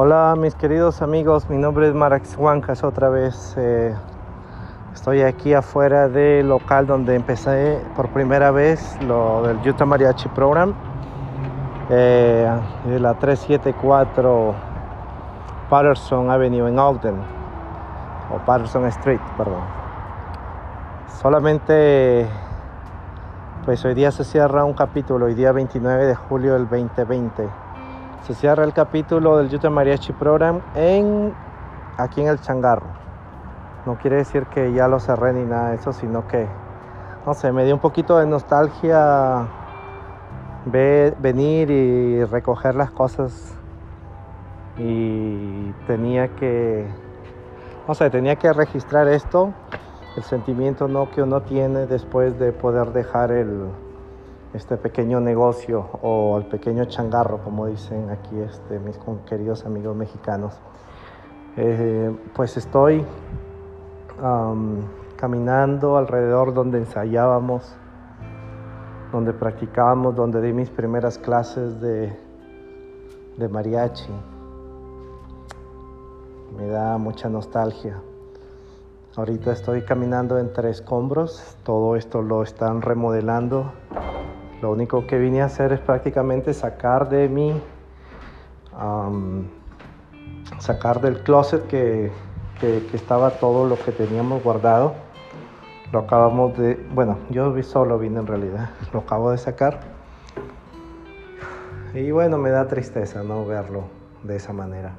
Hola mis queridos amigos, mi nombre es Marax Huancas otra vez. Eh, estoy aquí afuera del local donde empecé por primera vez lo del Utah Mariachi Program. Eh, de la 374 Patterson Avenue en Ogden, o Patterson Street, perdón. Solamente, pues hoy día se cierra un capítulo, hoy día 29 de julio del 2020 se cierra el capítulo del Utah Mariachi Program en, aquí en el Changarro. No quiere decir que ya lo cerré ni nada de eso, sino que, no sé, me dio un poquito de nostalgia venir y recoger las cosas y tenía que, no sé, tenía que registrar esto, el sentimiento ¿no? que uno tiene después de poder dejar el, este pequeño negocio o el pequeño changarro, como dicen aquí este, mis queridos amigos mexicanos. Eh, pues estoy caminando alrededor donde ensayábamos, donde practicábamos, donde di mis primeras clases de, de mariachi. Me da mucha nostalgia. Ahorita estoy caminando entre escombros, todo esto lo están remodelando lo único que vine a hacer es prácticamente sacar de mí, sacar del closet que, estaba todo lo que teníamos guardado. Lo acabamos de, bueno, yo solo vine en realidad, lo acabo de sacar. Y bueno, me da tristeza no verlo de esa manera.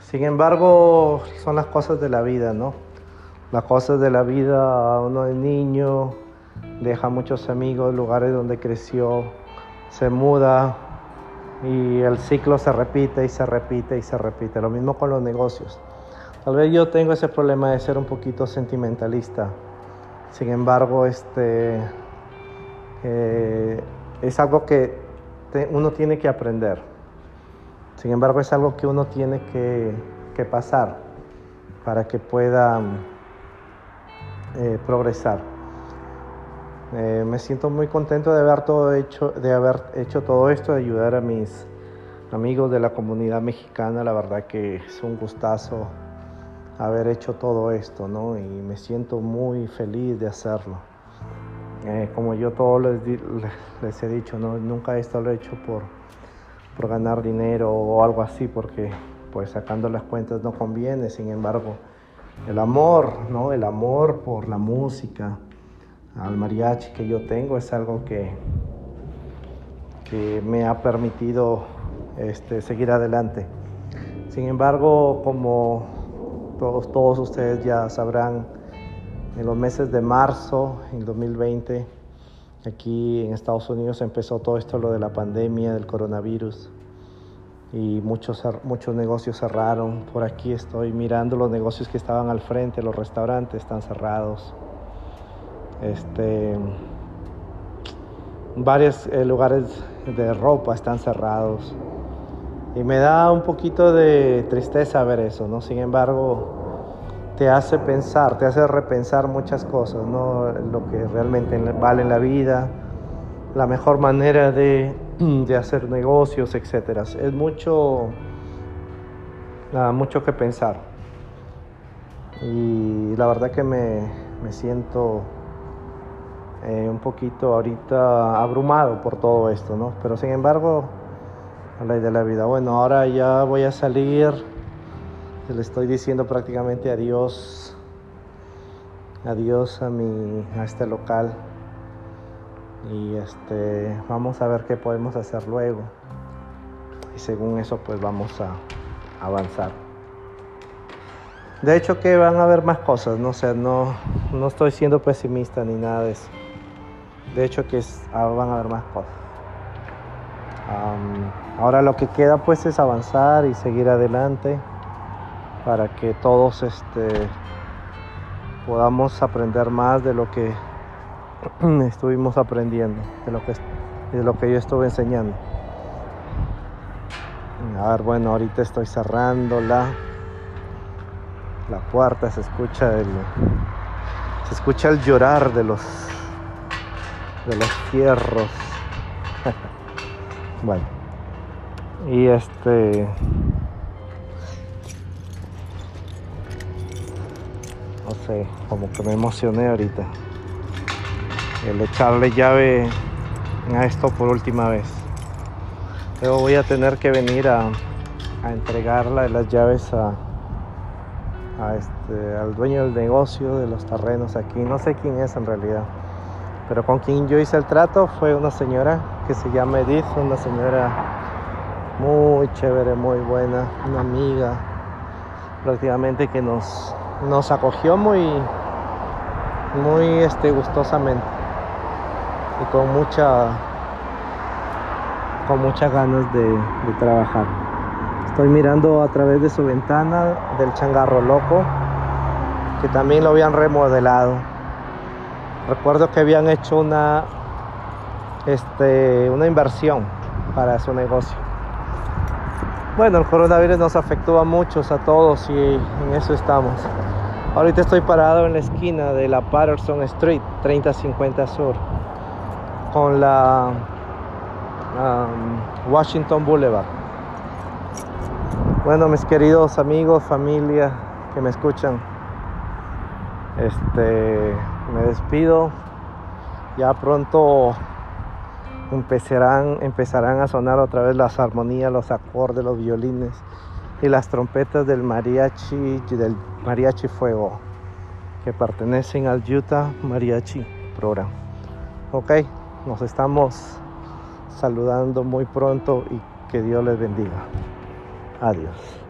Sin embargo, son las cosas de la vida, ¿no? Las cosas de la vida, uno es niño, deja muchos amigos, lugares donde creció, se muda y el ciclo se repite y se repite y se repite. Lo mismo con los negocios. Tal vez yo tengo ese problema de ser un poquito sentimentalista. Sin embargo, este, eh, es algo que uno tiene que aprender. Sin embargo, es algo que uno tiene que, pasar para que pueda eh, progresar. Eh, me siento muy contento de haber, todo hecho, de haber hecho todo esto, de ayudar a mis amigos de la comunidad mexicana. La verdad que es un gustazo haber hecho todo esto, ¿no? Y me siento muy feliz de hacerlo. Eh, como yo todo les, les, he dicho, ¿no? Nunca esto lo he hecho por, por ganar dinero o algo así, porque pues sacando las cuentas no conviene. Sin embargo, el amor, ¿no? El amor por la música, al mariachi que yo tengo es algo que, que me ha permitido este, seguir adelante. Sin embargo, como todos, ustedes ya sabrán, en los meses de marzo en 2020, aquí en Estados Unidos empezó todo esto, lo de la pandemia, del coronavirus, y muchos, muchos negocios cerraron. Por aquí estoy mirando los negocios que estaban al frente, los restaurantes están cerrados. Este, varios eh, lugares de ropa están cerrados. Y me da un poquito de tristeza ver eso, ¿no? Sin embargo, te hace pensar, te hace repensar muchas cosas, ¿no? Lo que realmente vale en la vida, la mejor manera de, hacer negocios, etc. Es mucho, mucho que pensar. Y la verdad que me, me siento eh, un poquito ahorita abrumado por todo esto, ¿no? Pero sin embargo, la de la vida. Bueno, ahora ya voy a salir, le estoy diciendo prácticamente adiós, adiós a mi, a este local y este, vamos a ver qué podemos hacer luego y según eso pues vamos a avanzar. De hecho que van a haber más cosas, no sé, no, no estoy siendo pesimista ni nada de eso. De hecho que ah, van a haber más cosas. ahora lo que queda pues es avanzar y seguir adelante para que todos este, podamos aprender más de lo que estuvimos aprendiendo, de lo que, de lo que yo estuve enseñando. A ver, bueno, ahorita estoy cerrando la, la puerta, se escucha el, se escucha el llorar de los de los fierros. bueno. Y este... No sé, como que me emocioné ahorita. El echarle llave a esto por última vez. Pero voy a tener que venir a, a entregarla las llaves a, a este, al dueño del negocio de los terrenos aquí. No sé quién es en realidad. Pero con quien yo hice el trato fue una señora que se llama Edith, una señora muy chévere, muy buena, una amiga prácticamente que nos, nos acogió muy, muy este, gustosamente y con mucha con muchas ganas de, de trabajar. Estoy mirando a través de su ventana del changarro loco, que también lo habían remodelado. Recuerdo que habían hecho una, este, una inversión para su negocio. Bueno, el coronavirus nos afectó a muchos, a todos, y en eso estamos. Ahorita estoy parado en la esquina de la Patterson Street, 3050 Sur, con la Washington Boulevard. Bueno, mis queridos amigos, familia que me escuchan, este, me despido. Ya pronto empezarán, a sonar otra vez las armonías, los acordes, los violines y las trompetas del mariachi, del mariachi fuego, que pertenecen al Utah Mariachi Program. Ok, nos estamos saludando muy pronto y que Dios les bendiga. Adiós.